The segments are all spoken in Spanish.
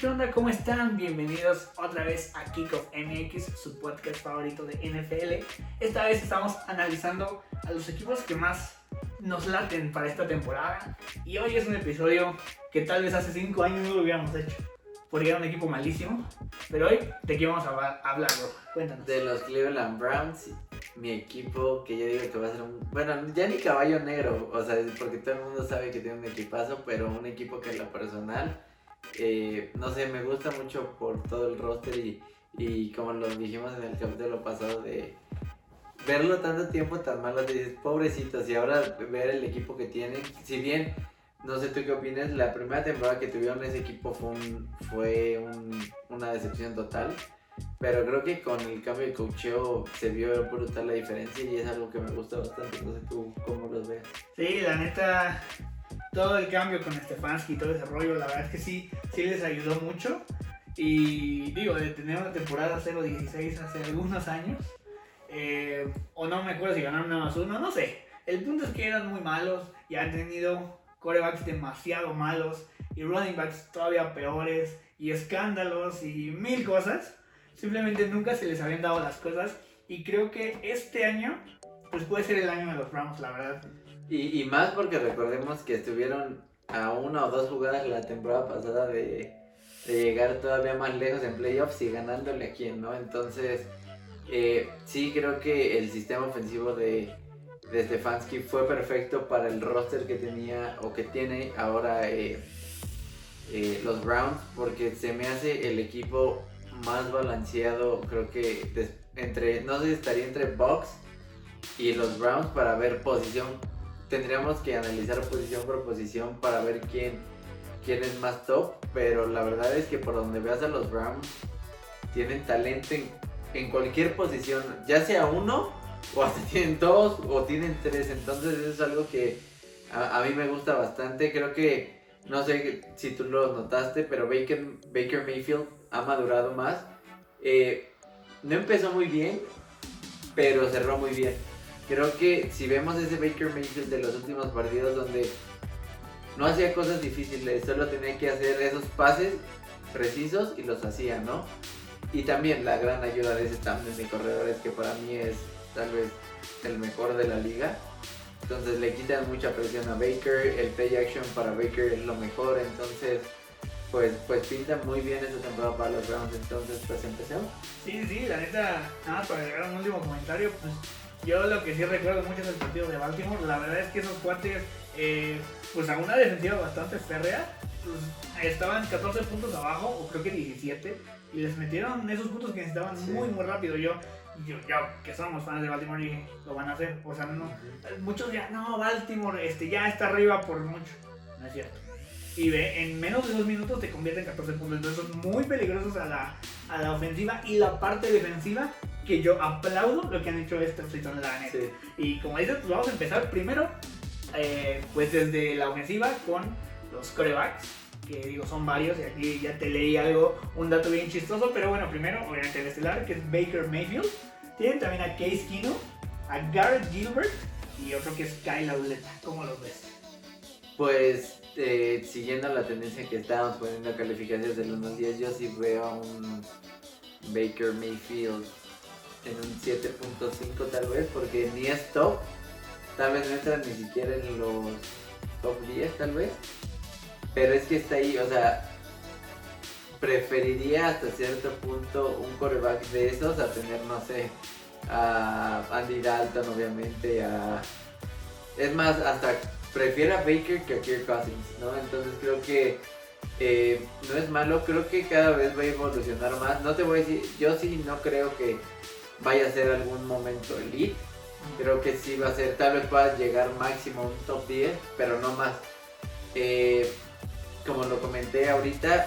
¿qué onda? ¿Cómo están? Bienvenidos otra vez a Kickoff MX, su podcast favorito de NFL. Esta vez estamos analizando a los equipos que más nos laten para esta temporada. Y hoy es un episodio que tal vez hace 5 años no lo hubiéramos hecho. Porque era un equipo malísimo. Pero hoy, ¿de qué vamos a hablar, bro? Cuéntanos. De los Cleveland Browns, mi equipo que yo digo que va a ser un... Bueno, ya ni caballo negro, o sea, porque todo el mundo sabe que tiene un equipazo, pero un equipo que en lo personal eh, no sé, me gusta mucho por todo el roster y, y como lo dijimos en el capítulo pasado de verlo tanto tiempo tan malo, te dices, pobrecitos, y ahora ver el equipo que tienen, si bien, no sé tú qué opinas, la primera temporada que tuvieron ese equipo fue, un, fue un, una decepción total, pero creo que con el cambio de coacheo se vio brutal la diferencia y es algo que me gusta bastante, no sé tú cómo los ves. Sí, la neta, todo el cambio con Stefanski y todo ese rollo, la verdad es que sí, sí les ayudó mucho. Y digo, de tener una temporada 0-16 hace algunos años, eh, o no me acuerdo si ganaron nada más uno, no sé. El punto es que eran muy malos y han tenido corebacks demasiado malos y running backs todavía peores y escándalos y mil cosas. Simplemente nunca se les habían dado las cosas y creo que este año pues puede ser el año de los Rams, la verdad. Y, más porque recordemos que estuvieron a una o dos jugadas la temporada pasada de, de llegar todavía más lejos en playoffs y ganándole a quien, ¿no? Entonces, eh, sí creo que el sistema ofensivo de, de Stefanski fue perfecto para el roster que tenía o que tiene ahora eh, eh, los Browns, porque se me hace el equipo más balanceado, creo que entre, no sé si estaría entre Bucks y los Browns para ver posición tendríamos que analizar posición por posición para ver quién, quién es más top, pero la verdad es que por donde veas a los Browns, tienen talento en, cualquier posición, ya sea uno, o hasta tienen dos, o tienen tres, entonces eso es algo que a, mí me gusta bastante, creo que, no sé si tú lo notaste, pero Baker, Baker Mayfield ha madurado más. Eh, no empezó muy bien, pero cerró muy bien creo que si vemos ese Baker Mayfield de los últimos partidos donde no hacía cosas difíciles, solo tenía que hacer esos pases precisos y los hacía, ¿no? Y también la gran ayuda de ese tándem de corredores que para mí es tal vez el mejor de la liga. Entonces le quitan mucha presión a Baker, el play action para Baker es lo mejor, entonces pues, pues pinta muy bien esta temporada para los Browns, entonces pues empecemos. Sí, sí, la neta, nada, para agregar un último comentario, pues yo lo que sí recuerdo mucho es el partido de Baltimore. La verdad es que esos cuates, eh, pues a una defensiva bastante férrea, pues, estaban 14 puntos abajo, o creo que 17, y les metieron esos puntos que necesitaban muy, muy rápido. Yo, yo, que somos fans de Baltimore, y lo van a hacer. O sea, no, muchos ya, no, Baltimore este, ya está arriba por mucho. No es cierto. Y ve, en menos de dos minutos te convierte en 14 puntos. Entonces son muy peligrosos a la, a la ofensiva y la parte defensiva que yo aplaudo lo que han hecho estos season, la neta. Y como dices, pues vamos a empezar primero, eh, pues desde la ofensiva con los corebacks, que digo son varios, y aquí ya te leí algo, un dato bien chistoso, pero bueno, primero, obviamente el estelar, que es Baker Mayfield. Tienen también a Case Kino, a Garrett Gilbert y otro que es Kyle Lauleta. ¿Cómo los ves? Pues eh, siguiendo la tendencia que estábamos poniendo calificaciones de los 10, yo sí veo a un Baker Mayfield en un 7.5 tal vez, porque ni es top, tal vez no entra ni siquiera en los top 10 tal vez, pero es que está ahí, o sea, preferiría hasta cierto punto un coreback de esos a tener, no sé, a Andy Dalton obviamente, a... Es más, hasta prefiero a Baker que a Kirk Cousins, ¿no? Entonces creo que eh, no es malo, creo que cada vez va a evolucionar más. No te voy a decir, yo sí no creo que vaya a ser algún momento elite. Creo que sí va a ser, tal vez pueda llegar máximo a un top 10, pero no más. Eh, como lo comenté ahorita,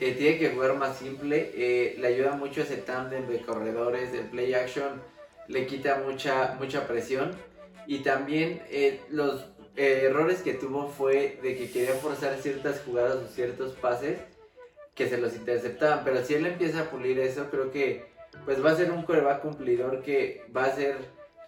eh, tiene que jugar más simple. Eh, le ayuda mucho ese tándem de corredores, el play action, le quita mucha, mucha presión. Y también los errores que tuvo fue de que quería forzar ciertas jugadas o ciertos pases que se los interceptaban. Pero si él empieza a pulir eso, creo que pues va a ser un coreback cumplidor que va a ser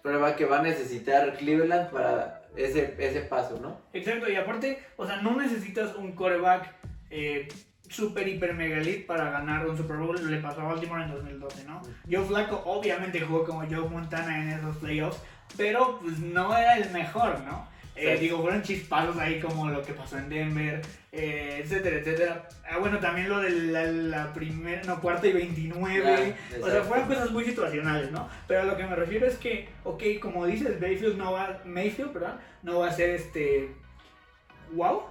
coreback que va a necesitar Cleveland para ese, ese paso, ¿no? Exacto, y aparte, o sea, no necesitas un coreback eh, super hiper mega elite para ganar un Super Bowl. Le pasó a Baltimore en 2012, ¿no? Joe Flacco obviamente jugó como Joe Montana en esos playoffs, pero pues no era el mejor, ¿no? Eh, digo, fueron chispazos ahí como lo que pasó en Denver, eh, etcétera, etcétera. Ah, bueno, también lo de la, la primera, no, cuarta y 29. o sea, fueron cosas muy situacionales, ¿no? Pero a lo que me refiero es que, ok, como dices, Mayfield no va, Mayfield, perdón, no va a ser este, wow,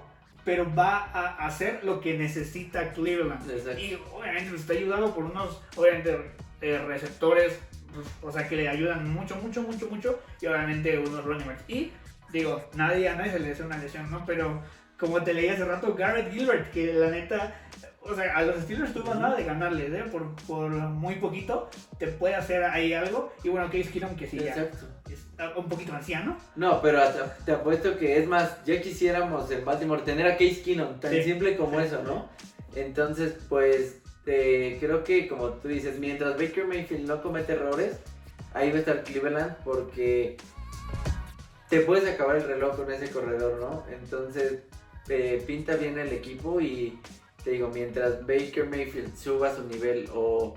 pero va a hacer lo que necesita Cleveland. Y obviamente está ayudado por unos, obviamente, eh, receptores, pues, o sea, que le ayudan mucho, mucho, mucho, mucho, y obviamente unos running backs. Y digo, nadie, a nadie se le hace una lesión, ¿no? Pero como te leí hace rato, Garrett Gilbert, que la neta, o sea, a los Steelers tuvo nada de ganarles, ¿eh? Por, por, muy poquito, te puede hacer ahí algo. Y bueno, Case Keenum, que sí, Exacto. ya es un poquito anciano. No, pero te apuesto que es más, ya quisiéramos en Baltimore tener a Case Keenum, tan simple como eso, ¿no? Entonces, pues, eh, creo que como tú dices, mientras Baker Mayfield no comete errores, ahí va a estar Cleveland porque te puedes acabar el reloj con ese corredor, ¿no? Entonces, pinta bien el equipo y te digo, mientras Baker Mayfield suba su nivel o,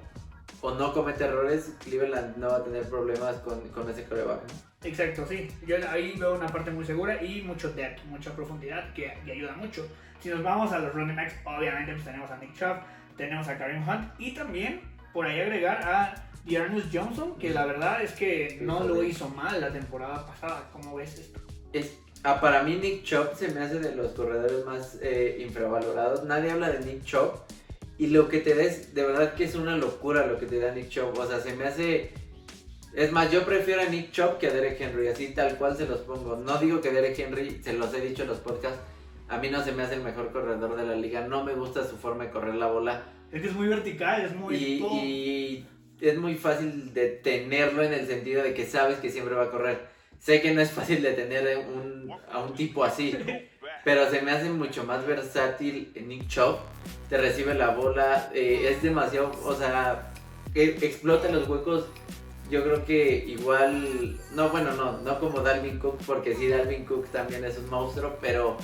no comete errores, Cleveland no va a tener problemas con, ese coreback. Exacto, sí. Yo ahí veo una parte muy segura y mucho depth, mucha profundidad que, ayuda mucho. Si nos vamos a los running backs, obviamente pues tenemos a Nick Chubb, tenemos a Karim Hunt y también por ahí agregar a Dearness Johnson, que la verdad es que no lo hizo mal la temporada pasada. ¿Cómo ves esto? Es, ah, para mí Nick Chubb se me hace de los corredores más eh, infravalorados. Nadie habla de Nick Chubb. Y lo que te da es, de verdad que es una locura lo que te da Nick Chubb. O sea, se me hace... Es más, yo prefiero a Nick Chubb que a Derek Henry, así tal cual se los pongo. No digo que Derek Henry, se los he dicho en los podcasts, a mí no se me hace el mejor corredor de la liga. No me gusta su forma de correr la bola. Es que es muy vertical, es muy... y es muy fácil detenerlo en el sentido de que sabes que siempre va a correr. Sé que no es fácil detener un, a un tipo así, pero se me hace mucho más versátil Nick Chubb. Te recibe la bola, eh, es demasiado, o sea, e, explota los huecos. Yo creo que igual, no, bueno, no, no como Dalvin Cook, porque sí, Dalvin Cook también es un monstruo, pero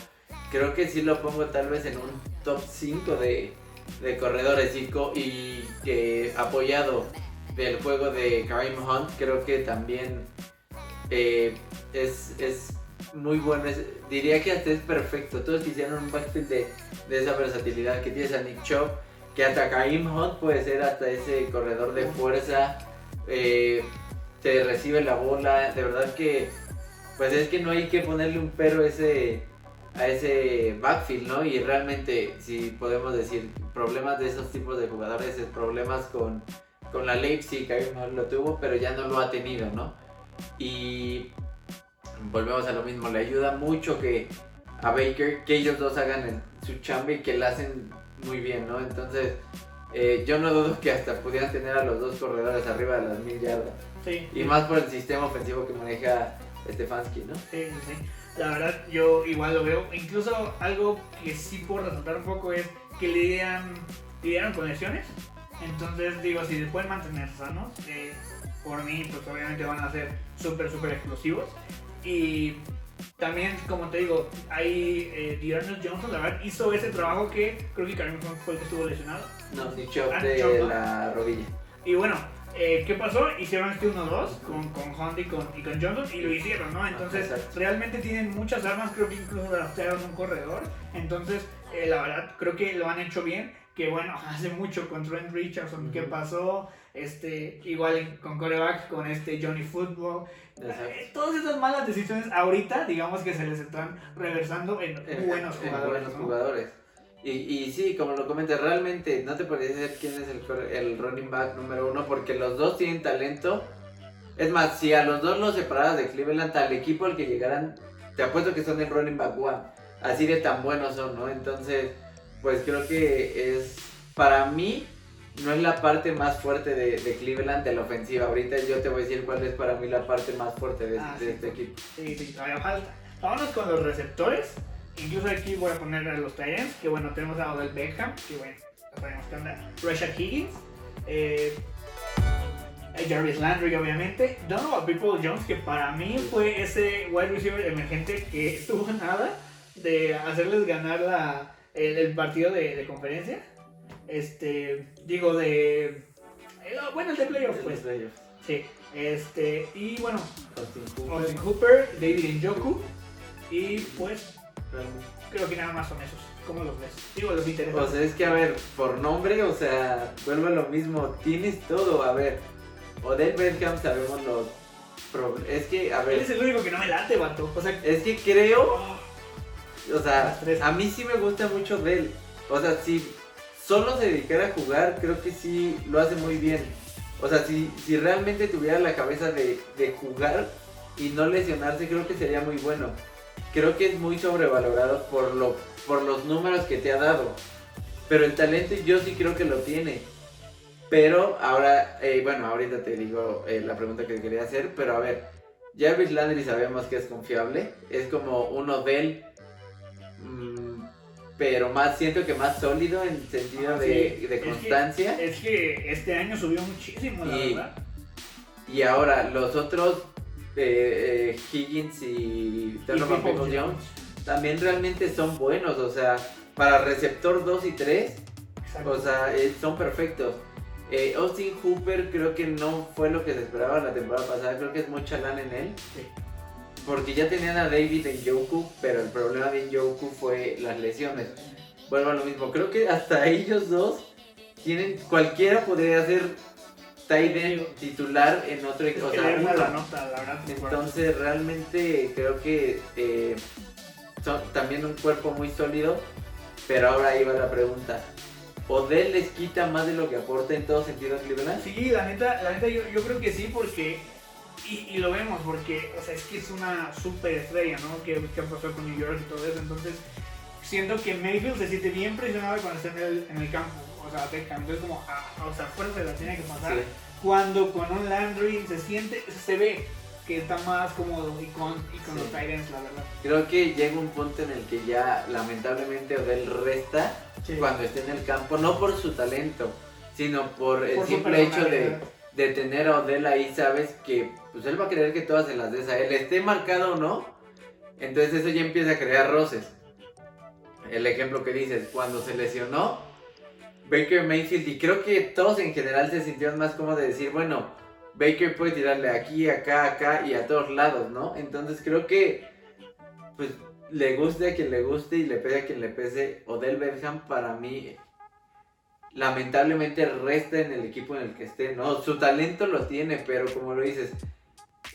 creo que sí lo pongo tal vez en un top 5 de, de corredores y, y que apoyado del juego de Karim Hunt, creo que también eh, es, es, muy bueno. diría que hasta es perfecto. Todos quisieron un backfield de, de, esa versatilidad que tienes a Nick Chubb, que hasta Karim Hunt puede ser hasta ese corredor de fuerza. Eh, te recibe la bola. De verdad que, pues es que no hay que ponerle un pero ese a ese backfield, ¿no? Y realmente, si podemos decir, problemas de esos tipos de jugadores es problemas con, con la Leipzig, que no lo tuvo, pero ya no lo ha tenido, ¿no? Y volvemos a lo mismo, le ayuda mucho que a Baker, que ellos dos hagan su chamba y que la hacen muy bien, ¿no? Entonces, eh, yo no dudo que hasta pudieran tener a los dos corredores arriba de las mil yardas. Sí. Y más por el sistema ofensivo que maneja Stefanski, ¿no? Sí, sí. La verdad, yo igual lo veo. Incluso algo que sí puedo resaltar un poco es que le dieran, le con lesiones. Entonces, digo, si se pueden mantener sanos, eh, por mí, pues obviamente van a ser súper, súper explosivos. Y también, como te digo, hay eh, Johnson, la verdad, hizo ese trabajo que creo que Karim fue el que estuvo lesionado. No, dicho ah, de la rodilla. Y bueno, eh, ¿qué pasó? Hicieron este 1-2 con, con Hunt y con, y con, Johnson y lo hicieron, ¿no? Entonces, realmente tienen muchas armas, creo que incluso draftearon un corredor. Entonces, eh, la verdad, creo que lo han hecho bien. Que bueno, hace mucho con Trent Richardson, ¿qué pasó? Este, igual con coreback, con este Johnny Football. Eh, todas esas malas decisiones ahorita, digamos que se les están reversando en buenos jugadores. buenos jugadores. Y, y sí, como lo comenté, realmente no te podría decir quién es el, el running back número uno porque los dos tienen talento. Es más, si a los dos los separaras de Cleveland, al equipo al que llegaran, te apuesto que son el running back one. Así de tan buenos son, ¿no? Entonces, pues creo que es, para mí, no es la parte más fuerte de, de, Cleveland de la ofensiva. Ahorita yo te voy a decir cuál es para mí la parte más fuerte de, ah, este equipo. Sí, sí, todavía falta. Vámonos con los receptores. Incluso aquí voy a poner a los Titans, que bueno, tenemos a Odell Beckham, que bueno, sabemos que anda. Rashad Higgins, eh, Jarvis Landry, obviamente. Donovan People Jones, que para mí fue ese wide receiver emergente que tuvo nada de hacerles ganar la, el, partido de, conferencia. Este, digo, de. eh, Bueno, el de playoffs, pues. Sí. Este, y bueno, Austin Hooper. Austin Hooper, David Njoku. Y pues. Creo que nada más son esos. ¿Cómo los ves? Digo, los interesan. O sea, es que a ver, por nombre, o sea, vuelve a lo mismo. Tienes todo, a ver. Odell Beckham sabemos los problemas. Es que, a Él ver, es el único que no me late, vato. O sea, es que creo, oh, o sea, a mí sí me gusta mucho Odell. O sea, si solo se dedicara a jugar, creo que sí lo hace muy bien. O sea, si, si realmente tuviera la cabeza de, de jugar y no lesionarse, creo que sería muy bueno. Creo que es muy sobrevalorado por, lo, por los números que te ha dado. Pero el talento yo sí creo que lo tiene. Pero ahora, eh, bueno, ahorita te digo eh, la pregunta que quería hacer, pero a ver, Jarvis Landry sabemos que es confiable, es como un Odell, mm, pero más, siento que más sólido en sentido de, Sí, de es que- constancia. es que este año subió muchísimo, la Y- verdad. Y ahora, los otros, eh, Higgins y Donovan Jones, también realmente son buenos, o sea, para receptor 2 y 3, Exacto. O sea, eh, son perfectos. Eh, Austin Hooper creo que no fue lo que se esperaba la temporada pasada. Creo que es mucha lana en él. Sí. Porque ya tenían a David en Yoku, pero el problema de Yoku fue las lesiones. Vuelvo a lo mismo. Creo que hasta ellos dos tienen. Cualquiera podría ser end titular en otro equipo. O sea, le da la uno. nota, la verdad. Entonces realmente creo que eh, son también un cuerpo muy sólido. Pero ahora ahí va la pregunta. ¿Odell les quita más de lo que aporta en todo sentido a Cleveland? Sí, la neta, la neta yo, yo creo que sí, porque. Y, y lo vemos, porque, o sea, es que es una super estrella, ¿no? Que, que pasó con New York y todo eso. Entonces, siento que Mayfield se siente bien presionado cuando está en el, en el campo. O sea, Beckham. Entonces, como, ah, o sea, fuerza la tiene que pasar. Sí. Cuando con un Landry se siente, se ve que está más cómodo y con, y con Sí. los Tyrants, la verdad. Creo que llega un punto en el que ya lamentablemente Odell resta Sí. cuando esté en el campo, no por su talento, sino por el Por su simple hecho de, de tener a Odell ahí, sabes que pues él va a querer que todas se las des a él, esté marcado o no, entonces eso ya empieza a crear roces. El ejemplo que dices, cuando se lesionó Baker Mayfield, y creo que todos en general se sintieron más cómodos de decir, bueno, Baker puede tirarle aquí, acá, acá y a todos lados, ¿no? Entonces creo que, pues, le guste a quien le guste y le pese a quien le pese, Odell Beckham para mí lamentablemente resta en el equipo en el que esté, ¿no? Su talento lo tiene, pero como lo dices,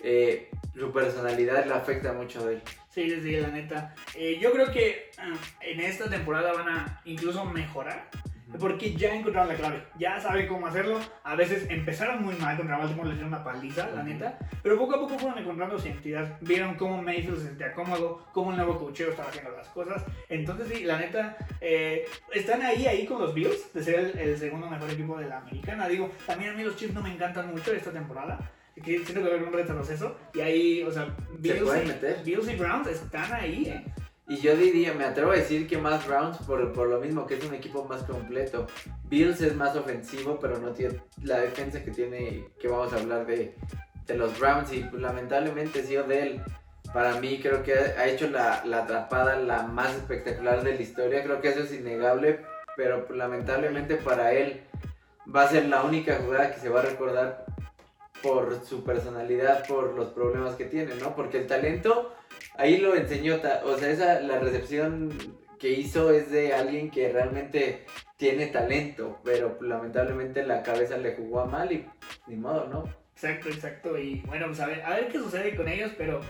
eh, su personalidad le afecta mucho a él. Sí, sí, la neta. Eh, yo creo que ah, en esta temporada van a incluso mejorar. Porque ya encontraron la clave, ya saben cómo hacerlo. A veces empezaron muy mal contra Baltimore, les dieron una paliza, la neta. Pero poco a poco fueron encontrando su identidad. Vieron cómo Mayfield se sentía cómodo, cómo el nuevo cocheo estaba haciendo las cosas. Entonces, sí, la neta, eh, están ahí, ahí con los Bills, de ser el, el segundo mejor equipo de la americana. Digo, también a mí los Chiefs no me encantan mucho esta temporada. Que siento que va a haber un retroceso. Y ahí, o sea, Bills, y. Bills y Browns están ahí, eh. Y yo diría, me atrevo a decir que más Browns por, por lo mismo que es un equipo más completo. Bills es más ofensivo, pero no tiene la defensa que tiene, que vamos a hablar de, de los Browns. Y pues, lamentablemente sí, Odell, para mí creo que ha hecho la, la atrapada la más espectacular de la historia. Creo que eso es innegable, pero pues, lamentablemente para él va a ser la única jugada que se va a recordar por su personalidad, por los problemas que tiene, ¿no? Porque el talento ahí lo enseñó, o sea, esa, la recepción que hizo es de alguien que realmente tiene talento, pero lamentablemente la cabeza le jugó mal y ni modo, ¿no? Exacto, exacto. Y bueno, pues a ver, a ver qué sucede con ellos, pero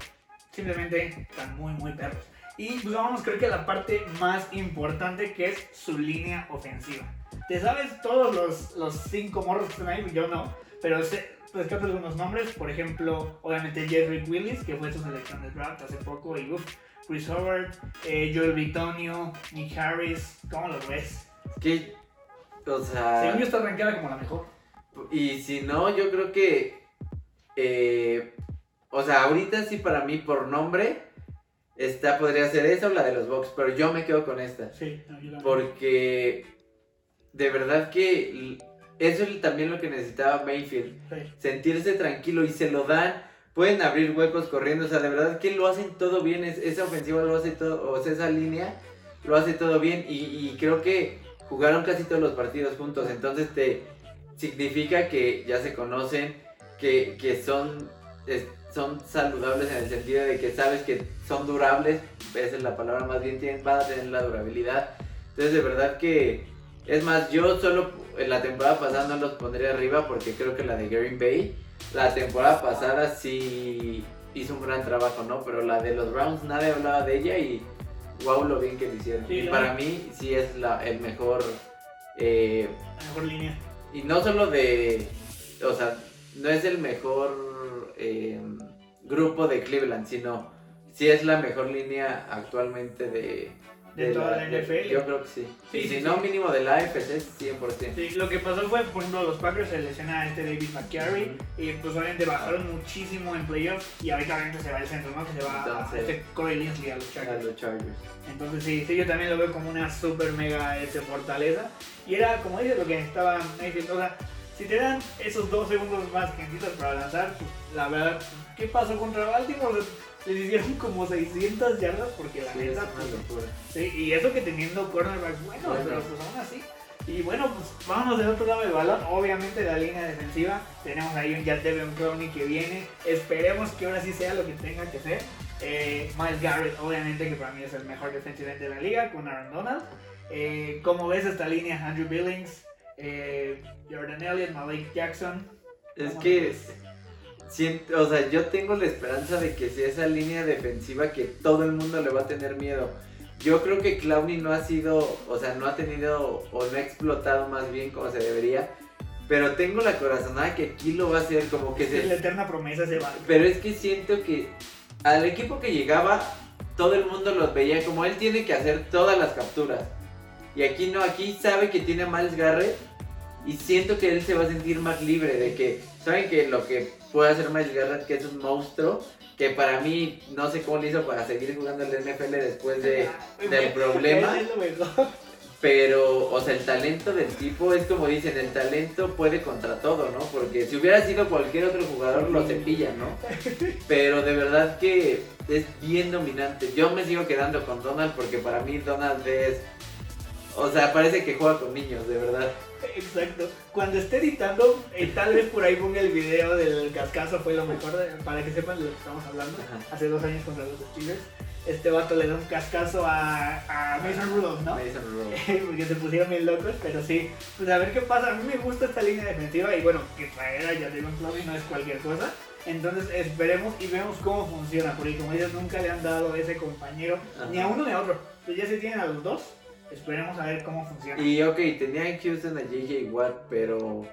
simplemente están muy, muy perros. Y pues vamos, creo que la parte más importante que es su línea ofensiva. ¿Te sabes todos los, los cinco morros que están ahí? Yo no, pero rescato algunos nombres. Por ejemplo, obviamente Jerry Willis, que fue su selección de draft hace poco, y uff, Chris Howard, eh, Joel Bitonio, Nick Harris. ¿Cómo los ves? Que, o sea... Según yo está arrancada como la mejor. Y si no, yo creo que. eh, o sea, ahorita sí para mí por nombre. Esta podría ser esa o la de los Bucks, pero yo me quedo con esta. Sí, no, yo también. Porque de verdad que eso es también lo que necesitaba Mayfield. Sí. Sentirse tranquilo y se lo dan. Pueden abrir huecos corriendo. O sea, de verdad que lo hacen todo bien. es- esa ofensiva lo hace todo. O sea, esa línea lo hace todo bien. Y, y creo que jugaron casi todos los partidos juntos, entonces te significa que ya se conocen, que, que son, son saludables en el sentido de que sabes que son durables, esa es la palabra más bien, tienen, van a tener la durabilidad. Entonces de verdad que, es más, yo solo en la temporada pasada no los pondría arriba porque creo que la de Green Bay, la temporada pasada sí hizo un gran trabajo, ¿no? Pero la de los Browns nadie hablaba de ella y wow lo bien que lo hicieron. y para mí sí es la, el mejor... Eh, mejor línea. Y no solo de... O sea, no es el mejor eh, grupo de Cleveland, sino sí es la mejor línea actualmente de, de, toda la, NFL. yo creo que sí. y si no, mínimo de la AFC, 100%. Sí, lo que pasó fue, por ejemplo, los Packers se lesiona a este David McCarry y pues obviamente bajaron muchísimo en playoffs y ahorita obviamente se va al centro, ¿no? Que se va a este Corey Linsley a los Chargers. A los Chargers. Entonces sí, sí, yo también lo veo como una super mega este, fortaleza. Y era, como dices, lo que necesitaba diciendo, o sea, si te dan esos dos segundos más que necesitas para lanzar, pues la verdad, ¿qué pasó contra Baltimore? Les hicieron como 600 yardas porque la neta. Pues, sí, y eso que teniendo cornerbacks buenos, pero pues aún así. Y bueno, pues vámonos del otro lado del balón. Obviamente la línea defensiva. Tenemos ahí un Jack Devin Clowney que viene. Esperemos que ahora sí sea lo que tenga que ser. Eh, Miles Garrett, obviamente, que para mí es el mejor defensive de la liga, con Aaron Donald. Eh, como ves esta línea, Andrew Billings, eh, Jordan Elliott, Malik Jackson. Es que o sea, yo tengo la esperanza de que sea esa línea defensiva que todo el mundo le va a tener miedo. Yo creo que Clowney no ha sido, o sea, no ha tenido o no ha explotado más bien como se debería. Pero tengo la corazonada que aquí lo va a hacer como que es la eterna promesa se va. Pero es que siento que al equipo que llegaba, todo el mundo los veía como él tiene que hacer todas las capturas. Y aquí no, aquí sabe que tiene Miles Garrett y siento que él se va a sentir más libre de que, saben que lo que puede hacer Miles Garrett, que es un monstruo, que para mí no sé cómo le hizo para seguir jugando el NFL después de, del problema. Pero, o sea, el talento del tipo es como dicen, el talento puede contra todo, ¿no? Porque si hubiera sido cualquier otro jugador lo cepilla, ¿no? Pero de verdad que es bien dominante. Yo me sigo quedando con Donald porque para mí Donald es... O sea, parece que juega con niños, de verdad. Exacto. Cuando esté editando, eh, tal vez por ahí ponga el video del cascazo, fue lo mejor, para que sepan de lo que estamos hablando. Hace dos años contra los Steelers. Este vato le da un cascazo a, a Mason Rudolph, ¿no? Mason Rudolph. Porque se pusieron bien locos, pero sí. Pues a ver qué pasa. A mí me gusta esta línea defensiva y bueno, que traer a Jadon Clowney no es cualquier cosa. Entonces esperemos y vemos cómo funciona, porque como dices, nunca le han dado ese compañero, ni a uno ni a otro. Entonces ya se tienen a los dos Esperemos a ver cómo funciona. Y ok, tenía en Houston a JJ Watt, pero.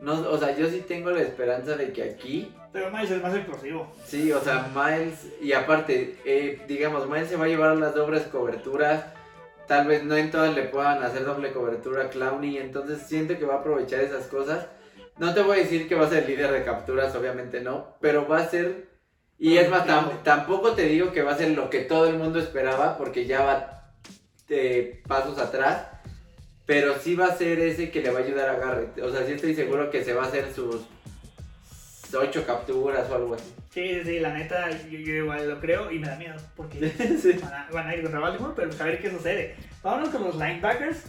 No, o sea, yo sí tengo la esperanza de que aquí. Pero Miles es más explosivo. Sí, o sea, Miles. Y aparte, eh, digamos, Miles se va a llevar las dobles coberturas. Tal vez no en todas le puedan hacer doble cobertura a Clowney. Entonces siento que va a aprovechar esas cosas. No te voy a decir que va a ser líder de capturas, obviamente no. Pero va a ser. Y es más, tampoco te digo que va a ser lo que todo el mundo esperaba, porque ya va pasos atrás. Pero sí va a ser ese que le va a ayudar a Garrett. O sea, sí estoy seguro que se va a hacer sus ocho capturas o algo así. Sí, sí, la neta, yo, igual lo creo y me da miedo. Porque van, a, ir contra Baltimore, pero a ver qué sucede. Vámonos con los linebackers.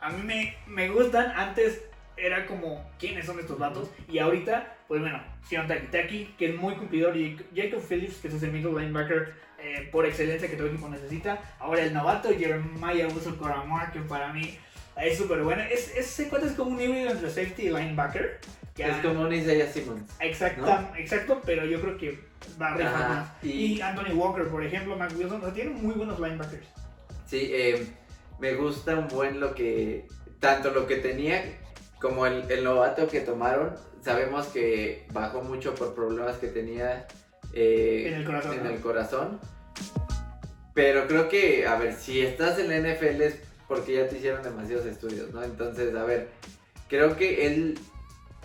A mí me, me gustan. Antes era como, ¿quiénes son estos vatos? Y ahorita, pues bueno, Sion Takitaki, que es muy cumplidor, y Jacob Phillips, que es el middle linebacker eh, por excelencia que todo equipo necesita. Ahora el novato Jeremiah Uso Coramar, que para mí es súper bueno. Es, ese cuate es como un híbrido entre safety y linebacker. es como un Isaiah Simmons. Exacto, exacto, pero yo creo que va a rifar más. Y... Anthony Walker, por ejemplo, Mac Wilson, o sea, tienen muy buenos linebackers. Sí, eh, me gusta un buen lo que, tanto lo que tenía como el, el novato que tomaron. Sabemos que bajó mucho por problemas que tenía eh, en, el corazón, en el corazón. Pero creo que, a ver, si estás en la NFL es porque ya te hicieron demasiados estudios, ¿no? Entonces, a ver, creo que él,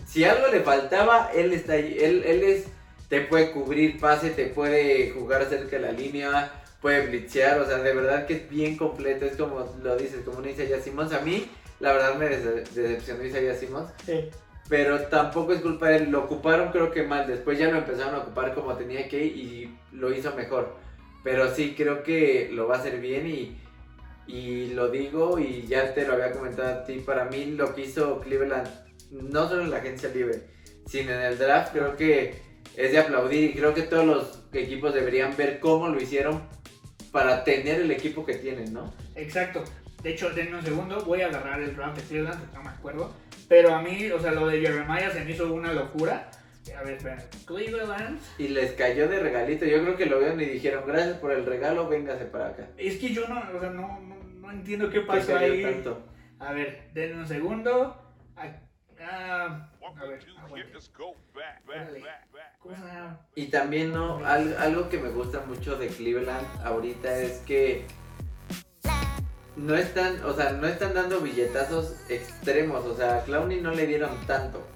si algo le faltaba, él está ahí. Él, él es, te puede cubrir pase, te puede jugar cerca de la línea, puede blitzear, o sea, de verdad que es bien completo. Es como lo dices, como dice Simmons. A mí, la verdad, me decepcionó Isaiah Simmons. Sí pero tampoco es culpa de él. Lo ocuparon creo que mal. Después ya lo empezaron a ocupar como tenía que y lo hizo mejor. Pero sí, creo que lo va a hacer bien y Y lo digo y ya te lo había comentado a ti, para mí lo que hizo Cleveland, no solo en la agencia libre, sino en el draft, creo que es de aplaudir y creo que todos los equipos deberían ver cómo lo hicieron para tener el equipo que tienen, ¿no? Exacto. De hecho, denme un segundo, voy a agarrar el draft de Cleveland, no me acuerdo. Pero a mí, o sea, lo de Jeremiah se me hizo una locura. A ver, espera. Cleveland. Y les cayó de regalito. Yo creo que lo vieron y dijeron, gracias por el regalo, véngase para acá. Es que yo no, o sea, no, no, no entiendo qué ¿Qué pasó ahí. tanto? A ver, denme un segundo. Ah, a ver. Y también no, al- algo que me gusta mucho de Cleveland ahorita es que no están, o sea, no están dando billetazos extremos, o sea, a Clowney no le dieron tanto.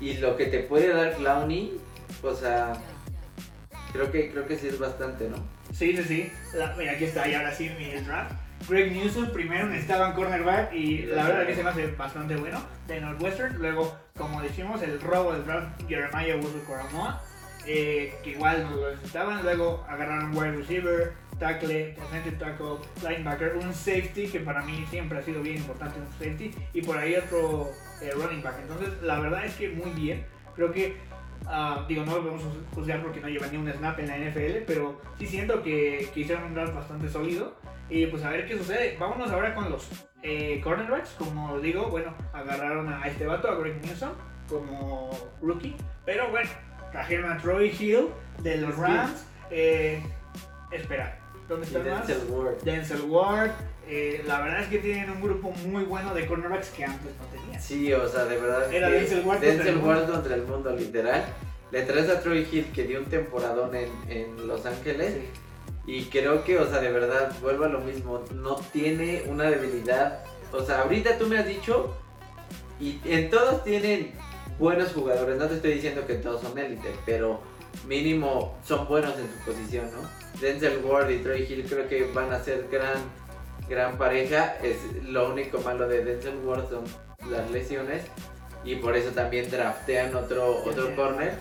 Y lo que te puede dar Clowney, o sea, creo que creo que sí es bastante, ¿no? Sí, sí, sí. La- mira, aquí está, y ahora sí mi draft. Greg Newsom primero necesitaban cornerback y la verdad que se me hace bastante bueno de Northwestern. Luego, como decimos, el robo del draft Jeremiah Wusu Coramoa, eh, que igual no lo necesitaban. Luego agarraron wide receiver, tackle, defensive tackle, linebacker, un safety que para mí siempre ha sido bien importante un safety y por ahí otro eh, running back. Entonces, la verdad es que muy bien. Creo que Ah, digo, no lo podemos juzgar porque no lleva ni un snap en la NFL, pero sí siento que, que hicieron un draft bastante sólido. Y pues a ver qué sucede. Vámonos ahora con los eh, cornerbacks. Como digo, bueno, agarraron a este vato, a Greg Newsom, como rookie. Pero bueno, trajeron a Troy Hill de los Rams. Eh, espera, ¿dónde más? Denzel Ward. Denzel Ward. Eh, la verdad es que tienen un grupo muy bueno de cornerbacks que antes no tenían. Sí, o sea, de verdad. Era Denzel Ward contra Denzel Ward mundo. contra el mundo, literal. Le traes a Troy Hill que dio un temporadón en, en Los Ángeles. Sí. Y creo que, o sea, de verdad, vuelvo a lo mismo. No tiene una debilidad. O sea, ahorita tú me has dicho. Y en todos tienen buenos jugadores. No te estoy diciendo que todos son élite, pero mínimo son buenos en su posición, ¿no? Denzel Ward y Troy Hill creo que van a ser gran, gran pareja. Es lo único malo de Denzel Ward son las lesiones. Y por eso también draftean otro, Sí, otro sí. corner.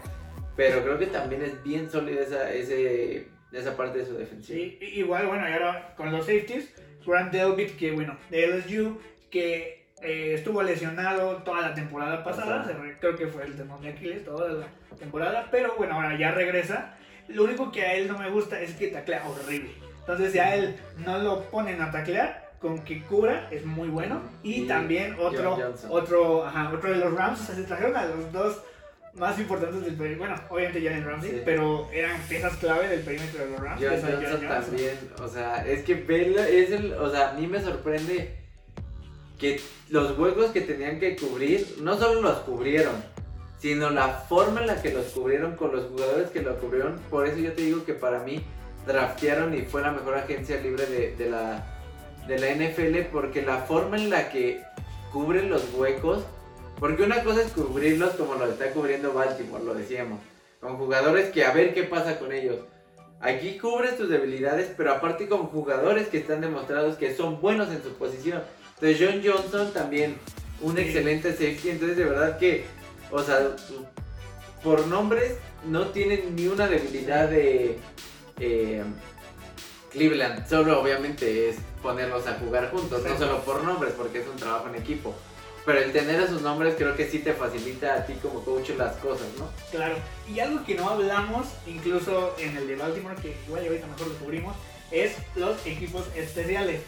Pero creo que también es bien sólida esa, ese, esa parte de su defensiva. Sí, igual, bueno, y ahora con los safeties, Grant Delbit, que bueno, de LSU, que eh, estuvo lesionado toda la temporada pasada, creo que fue el temón de Aquiles toda la temporada, pero bueno, ahora ya regresa. Lo único que a él no me gusta es que taclea horrible. Entonces, si a él no lo ponen a taclear, con que cubra es muy bueno. Y, Y también otro, otro, ajá, otro de los Rams, se trajeron a los dos más importantes del perímetro. Bueno, obviamente Jalen Ramsey, Sí. pero eran piezas clave del perímetro de los Rams. También, o sea, es que es el, o sea, a mí me sorprende que los huecos que tenían que cubrir, no solo los cubrieron, sino la forma en la que los cubrieron con los jugadores que lo cubrieron, por eso yo te digo que para mí draftearon y fue la mejor agencia libre de, de la, de la NFL, porque la forma en la que cubren los huecos, porque una cosa es cubrirlos como lo está cubriendo Baltimore, lo decíamos, con jugadores que a ver qué pasa con ellos. Aquí cubres tus debilidades, pero aparte con jugadores que están demostrados que son buenos en su posición. Entonces John Johnson también, un Sí. excelente safety. Entonces de verdad que, o sea, por nombres no tienen ni una debilidad de eh, Cleveland. Solo obviamente es ponerlos a jugar juntos, Sí. no solo por nombres, porque es un trabajo en equipo. Pero el tener esos nombres creo que sí te facilita a ti como coach las cosas, ¿no? Claro, y algo que no hablamos, incluso en el de Baltimore, que igual ahorita mejor lo cubrimos, es los equipos especiales.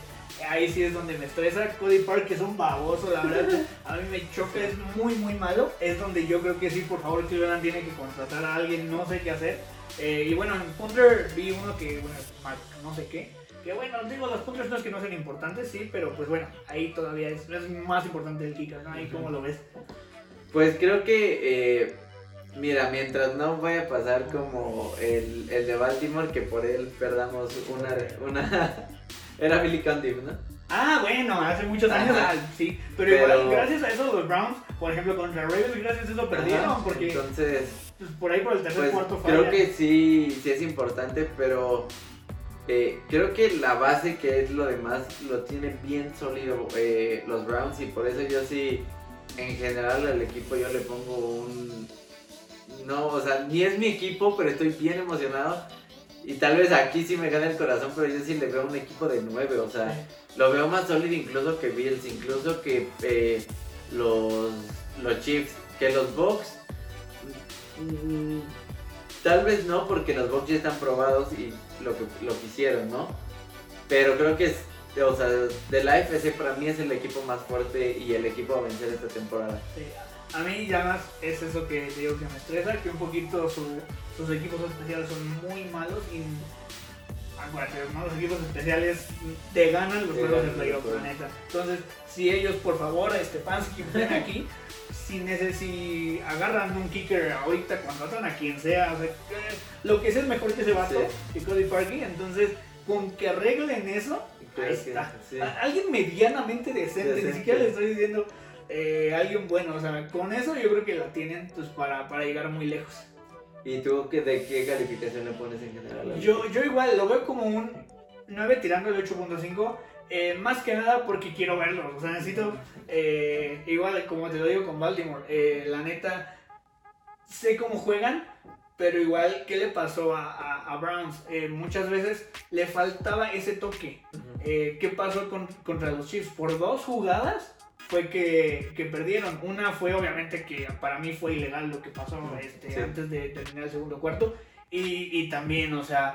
Ahí sí es donde me estresa. Cody Park es un baboso, la verdad. A mí me choca, es muy, muy malo. Es donde yo creo que sí, por favor, Cleveland tiene que contratar a alguien, no sé qué hacer. Eh, y bueno, en Punter vi uno que, bueno, no sé qué. Que bueno, digo, los punters no es que no sean importantes, sí, pero pues bueno, ahí todavía es, más importante el kicker, ¿no? Ahí como lo ves. Pues creo que, eh, mira, mientras no vaya a pasar como el, el de Baltimore, que por él perdamos una... una era Billy Condiff, ¿no? Ah, bueno, hace muchos años, Ajá. ah, sí. Pero, Pero- igual, gracias a eso, los Browns, por ejemplo, contra Ravens, gracias a eso perdieron, Ajá, porque Entonces, pues, por ahí por el tercer pues cuarto falla. creo que sí, sí es importante, pero eh, creo que la base que es lo demás lo tiene bien sólido eh, los Browns y por eso yo sí, en general al equipo yo le pongo un... No, o sea, ni es mi equipo, pero estoy bien emocionado. Y tal vez aquí sí me gana el corazón, pero yo sí le veo un equipo de nueve, o sea, lo veo más sólido incluso que Bills, incluso que eh, los, los Chiefs, que los Bucks. mm, tal vez no, porque los Bucks ya están probados y lo que, lo que hicieron, ¿no? Pero creo que es, o sea, de la FC para mí es el equipo más fuerte y el equipo a vencer esta temporada. Sí. A mí ya más es eso que te digo que me estresa, que un poquito su- sus equipos especiales son muy malos y acuérdate, ¿no? los equipos especiales te ganan los juegos de playoff, la neta. Entonces, si ellos, por favor, este fans que estén aquí, si, si agarran un kicker ahorita cuando atan a quien sea, o sea, que- lo que sea es mejor que ese vato, que Cody Parkey, entonces con que arreglen eso, ahí está. sí. A- Alguien medianamente decente, Decente. ni siquiera le estoy diciendo eh, alguien bueno, o sea, con eso yo creo que la tienen pues, para, para llegar muy lejos. ¿Y tú qué, de qué calificación le pones en general? al Yo, yo igual lo veo como un 9 tirando el 8.5, eh, más que nada porque quiero verlos, o sea, necesito, eh, igual como te lo digo con Baltimore, eh, la neta, sé cómo juegan, pero igual, ¿qué le pasó a, a- a Browns? Eh, muchas veces le faltaba ese toque. Eh, ¿Qué pasó con- contra los Chiefs? Por dos jugadas fue que, que perdieron. Una fue obviamente que para mí fue ilegal lo que pasó este, Sí. antes de terminar el segundo cuarto. Y, y también, o sea,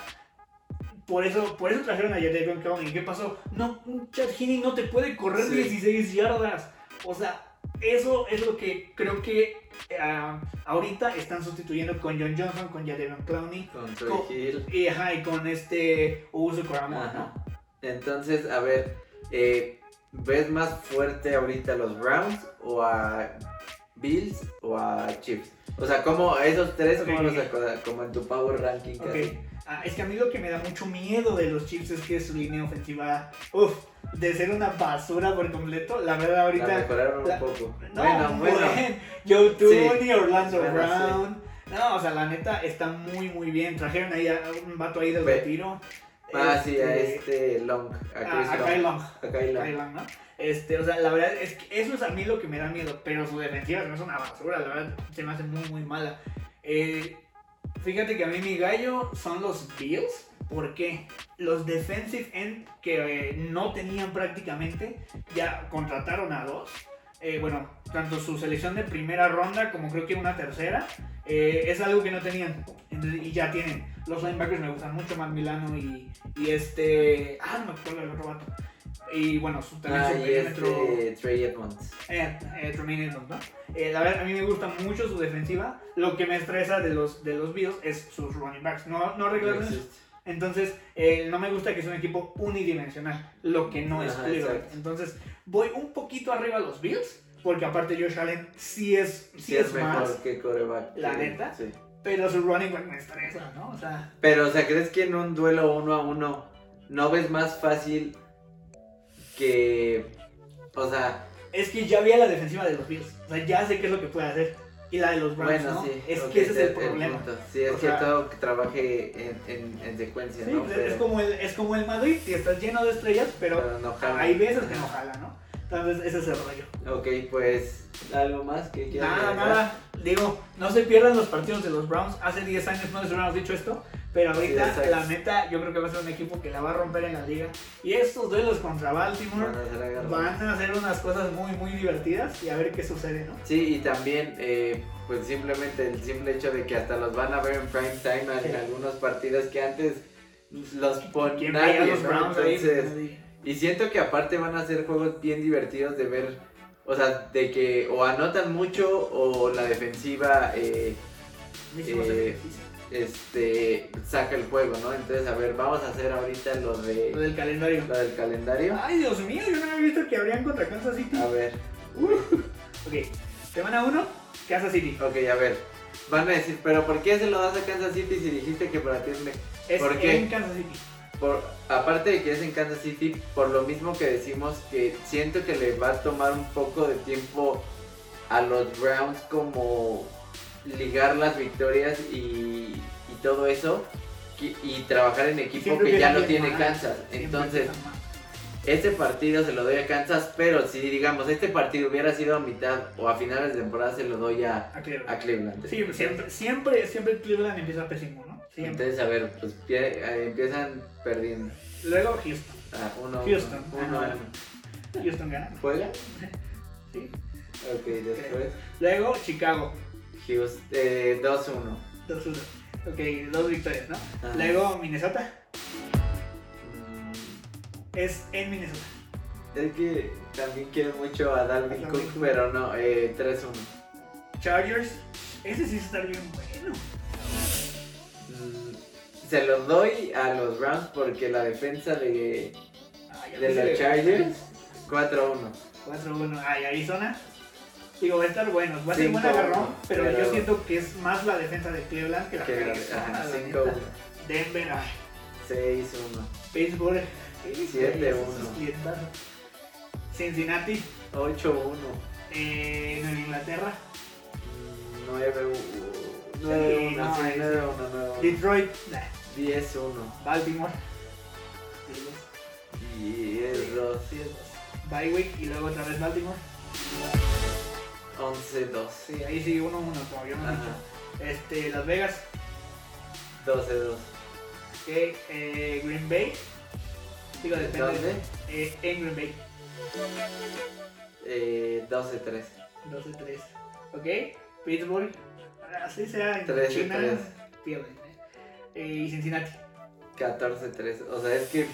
por eso, por eso trajeron a Jadavion Clowney. ¿Qué pasó? No, un Chad Heaney no te puede correr Sí. 16 yardas. O sea, eso es lo que creo que ah, ahorita están sustituyendo con John Johnson, con Jadavion Clowney. Con Troy Hill. Y, ajá, y con este Uso. ¿no? Entonces, a ver, eh, ¿ves más fuerte ahorita a los Browns o a Bills o a Chiefs? O sea, como esos tres, Ok, ¿cómo los? Como en tu power ranking Ok. casi. Ah, es que a mí lo que me da mucho miedo de los Chiefs es que su línea ofensiva, uff, de ser una basura por completo, la verdad La ahorita... mejoraron la- un poco. No, bueno, bueno. buen. Joe Tooney, Orlando Bueno, Brown. No, o sea, la neta está muy, muy bien. Trajeron ahí a un vato ahí del retiro. Ah, sí, a este Long, a a- Chris a Long. Kyle Long. A Kyle Long. ¿no? Este, o sea, la verdad es que eso es a mí lo que me da miedo, pero su defensiva se me hace una basura, la verdad se me hace muy, muy mala. Eh, fíjate que a mí mi gallo son los Bills, porque los defensive end que eh, no tenían prácticamente, ya contrataron a dos. Eh, bueno, tanto su selección de primera ronda como creo que una tercera, eh, es algo que no tenían. Entonces, y ya tienen. Los linebackers me gustan mucho, más Milano y, y este... Ah, no me acuerdo del otro vato. Y bueno, su, también Ah, su y perímetro... este Trey Edmonds. Eh, eh, Tremaine Edmonds, ¿no? Eh, la verdad, a mí me gusta mucho su defensiva. Lo que me estresa de los, de los Bills es sus running backs. No, no arreglaron No. Entonces, eh, no me gusta que sea un equipo unidimensional, lo que no es Cleveland. Entonces, voy un poquito arriba a los Bills, porque aparte Josh Allen sí es, sí Sí, es, es mejor más, que coreback. ¿La Sí, neta? Sí. pero su running back me estresa, ¿no? O sea, Pero, o sea, ¿crees que en un duelo uno a uno no ves más fácil que. O sea, es que ya vi a la defensiva de los Bills. O sea, ya sé qué es lo que puede hacer. Y la de los Browns, bueno, ¿no? sí. Es que ese es el punto. problema. Sí, es O que sea- todo que trabaje en, en, en secuencia, Sí, ¿no? Pero, es, como el, es como el Madrid, que estás lleno de estrellas, pero pero no jala. hay veces que no jala, ¿no? Entonces, ese es el rollo. Ok, pues. ¿Algo más que quieras Nada, agregar? nada. Digo, no se pierdan los partidos de los Browns. Hace 10 años no les hubiéramos dicho esto, pero ahorita, Sí, la neta, yo creo que va a ser un equipo que la va a romper en la liga. Y estos duelos contra Baltimore Van a ser van a hacer unas cosas muy, muy divertidas y a ver qué sucede, ¿no? Sí, y también, eh, pues simplemente el simple hecho de que hasta los van a ver en prime time en Sí. algunos partidos que antes los ponían. Y siento que aparte van a ser juegos bien divertidos de ver, o sea, de que o anotan mucho o la defensiva eh, eh. Este, saca el juego, ¿no? Entonces, a ver, vamos a hacer ahorita lo Lo de del calendario. lo del calendario. Ay, Dios mío, yo no había visto que habrían contra Kansas City. A ver, Ok, semana 1, Kansas City. ok, a ver. Van a decir, pero ¿por qué se lo das a Kansas City si dijiste que para ti es me- Es ¿Por qué? en Kansas City. Por, aparte de que es en Kansas City, por lo mismo que decimos que siento que le va a tomar un poco de tiempo a los Browns como ligar las victorias y, y todo eso y trabajar en equipo Siempre que ya lo bien tiene mal, Kansas. siempre Entonces, este partido se lo doy a Kansas, pero si digamos este partido hubiera sido a mitad o a finales de temporada se lo doy a, A Cleveland. a Cleveland. Sí, siempre, siempre, siempre Cleveland empieza pésimo, ¿no? Siempre. Entonces, a ver, pues pie- empiezan perdiendo. Luego Houston. Ah, uno. Houston. Uno, Ah, no. uno. Houston gana. ¿Juega? Sí. Ok, después. Luego Chicago. Houston, eh, 2-1. 2-1. Ok, dos victorias, ¿no? Ajá. Luego Minnesota. Es en Minnesota. Es que también quiero mucho a Dalvin Cook, pero no, eh, 3-1. Chargers. Ese sí está bien bueno. Mm, Se lo doy a los Rams porque la defensa de, Ah, de los Chargers, 4-1. 4-1. Ay, Arizona. Digo, va a estar bueno. Va a ser Cinco, buen agarrón, pero, pero- yo siento que es más la defensa de Cleveland que la Que de la- Arizona. ajá, la 5-1. neta. Denver, ay, 6-1. Pittsburgh. Siete, esos uno. clientazos. Cincinnati, 8-1. eh, Nueva Inglaterra, 9-1. Sí, 9-1, no, sí, es- 9-1, 9-1. Detroit, nah, 10-1. Baltimore, 10-2. 10-2. Bye week y luego otra vez Baltimore. 11-2. Sí, ahí sí, 1-1, como yo no he dicho. Este, Las Vegas, 12-2. ok, eh, Green Bay. Digo, depende. ¿Dónde? Eh, en Green Bay, Eh, 12-3. 12-3. Ok, Pittsburgh, así sea en 13-3. China, pierden. eh. Eh, y Cincinnati, 14-3. O sea, es que.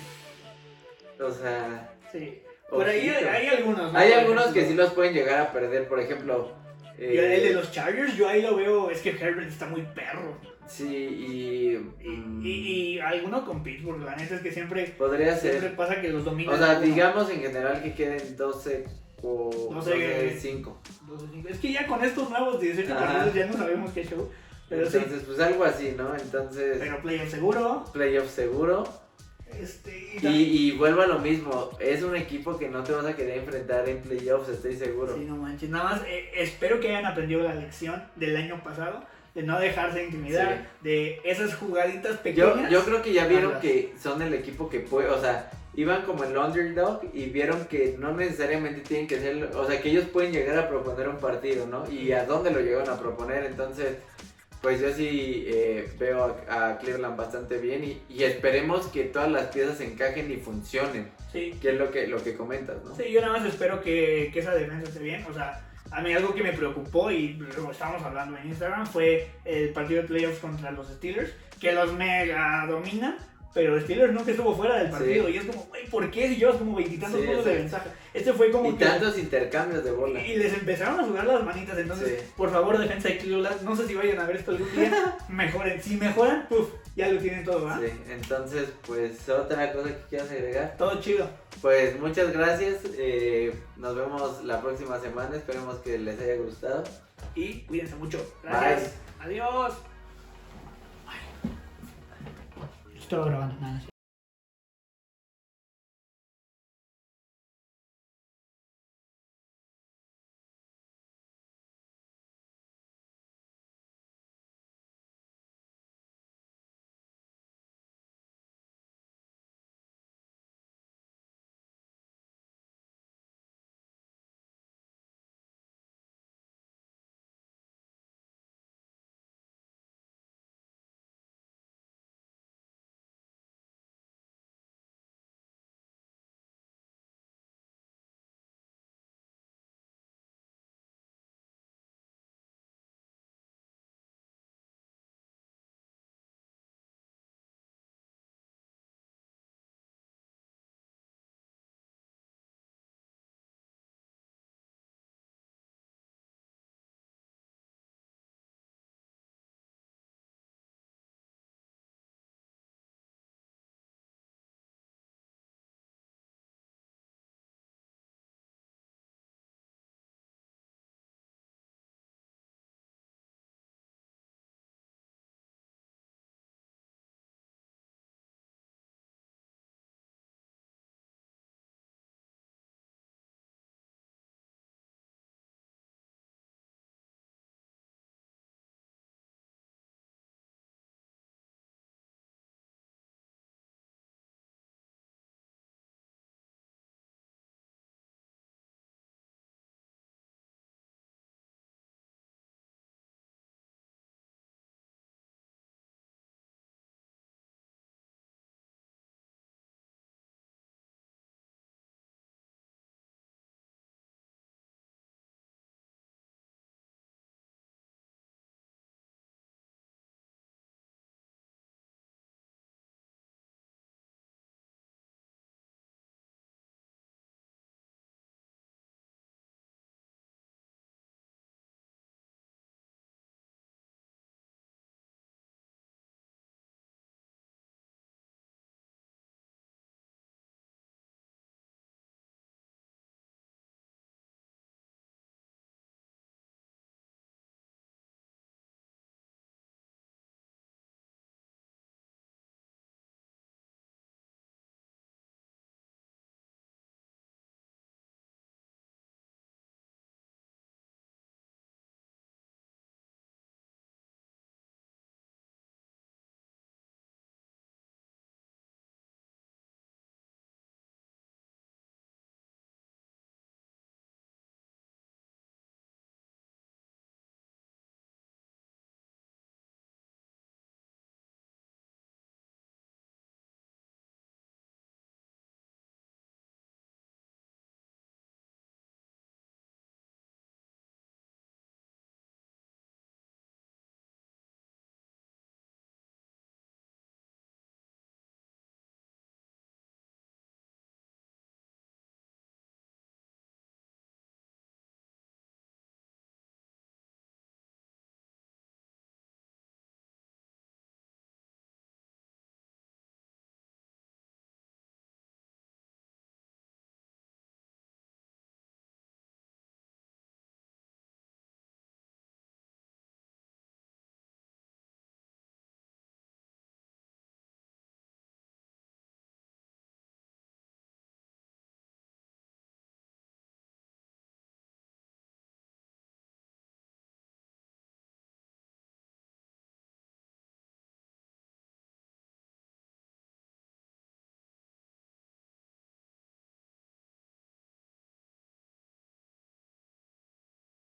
O sea. sí. Por ahí hay, algunos. ¿no? Hay algunos que sí los pueden llegar a perder. Por ejemplo. eh, yo el de los Chargers, yo ahí lo veo, es que Herbert está muy perro. Sí, y. Y, mm, y, y alguno con Pittsburgh, la neta es que siempre, Podría siempre ser. pasa que los dominan. O sea, digamos en general que queden 12 o 12, 5. Es que ya con estos nuevos 18 Ajá. partidos ya no sabemos qué show. Pero sí, Entonces, pues algo así, ¿no? Entonces, pero playoff seguro. playoff seguro. Este, Y, y vuelvo a lo mismo. Es un equipo que no te vas a querer enfrentar en playoffs, estoy seguro. Sí, no manches. Nada más eh, espero que hayan aprendido la lección del año pasado de no dejarse intimidar, de esas jugaditas Yo, pequeñas. yo creo que ya vieron que son el equipo que puede, o sea, iban como el underdog y vieron que no necesariamente tienen que ser, o sea, que ellos pueden llegar a proponer un partido, ¿no? Y a dónde lo llegan a proponer, entonces, pues yo sí eh, veo a, a Cleveland bastante bien y, y esperemos que todas las piezas encajen y funcionen, Sí, que es lo que, lo que comentas, ¿no? sí, yo nada más espero que, que esa defensa esté bien. O sea, a mí algo que me preocupó y lo estábamos hablando en Instagram fue el partido de playoffs contra los Steelers, que los mega dominan. Pero Steelers nunca estuvo fuera del partido Sí. y es como, güey, ¿por qué si llevas como veintitantos Sí, puntos de ventaja? Este fue como Y que... tantos intercambios de bola. Y les empezaron a jugar las manitas, entonces, Sí. por favor, defensa de Cleveland, no sé si vayan a ver esto algún día, mejoren. Si mejoran, puf, ya lo tienen todo, ¿va? Sí, entonces, pues otra cosa que quieras agregar. Todo chido. Pues muchas gracias. eh, nos vemos la próxima semana. Esperemos que les haya gustado. Y cuídense mucho. Gracias. Adiós. Estoy grabando, nada.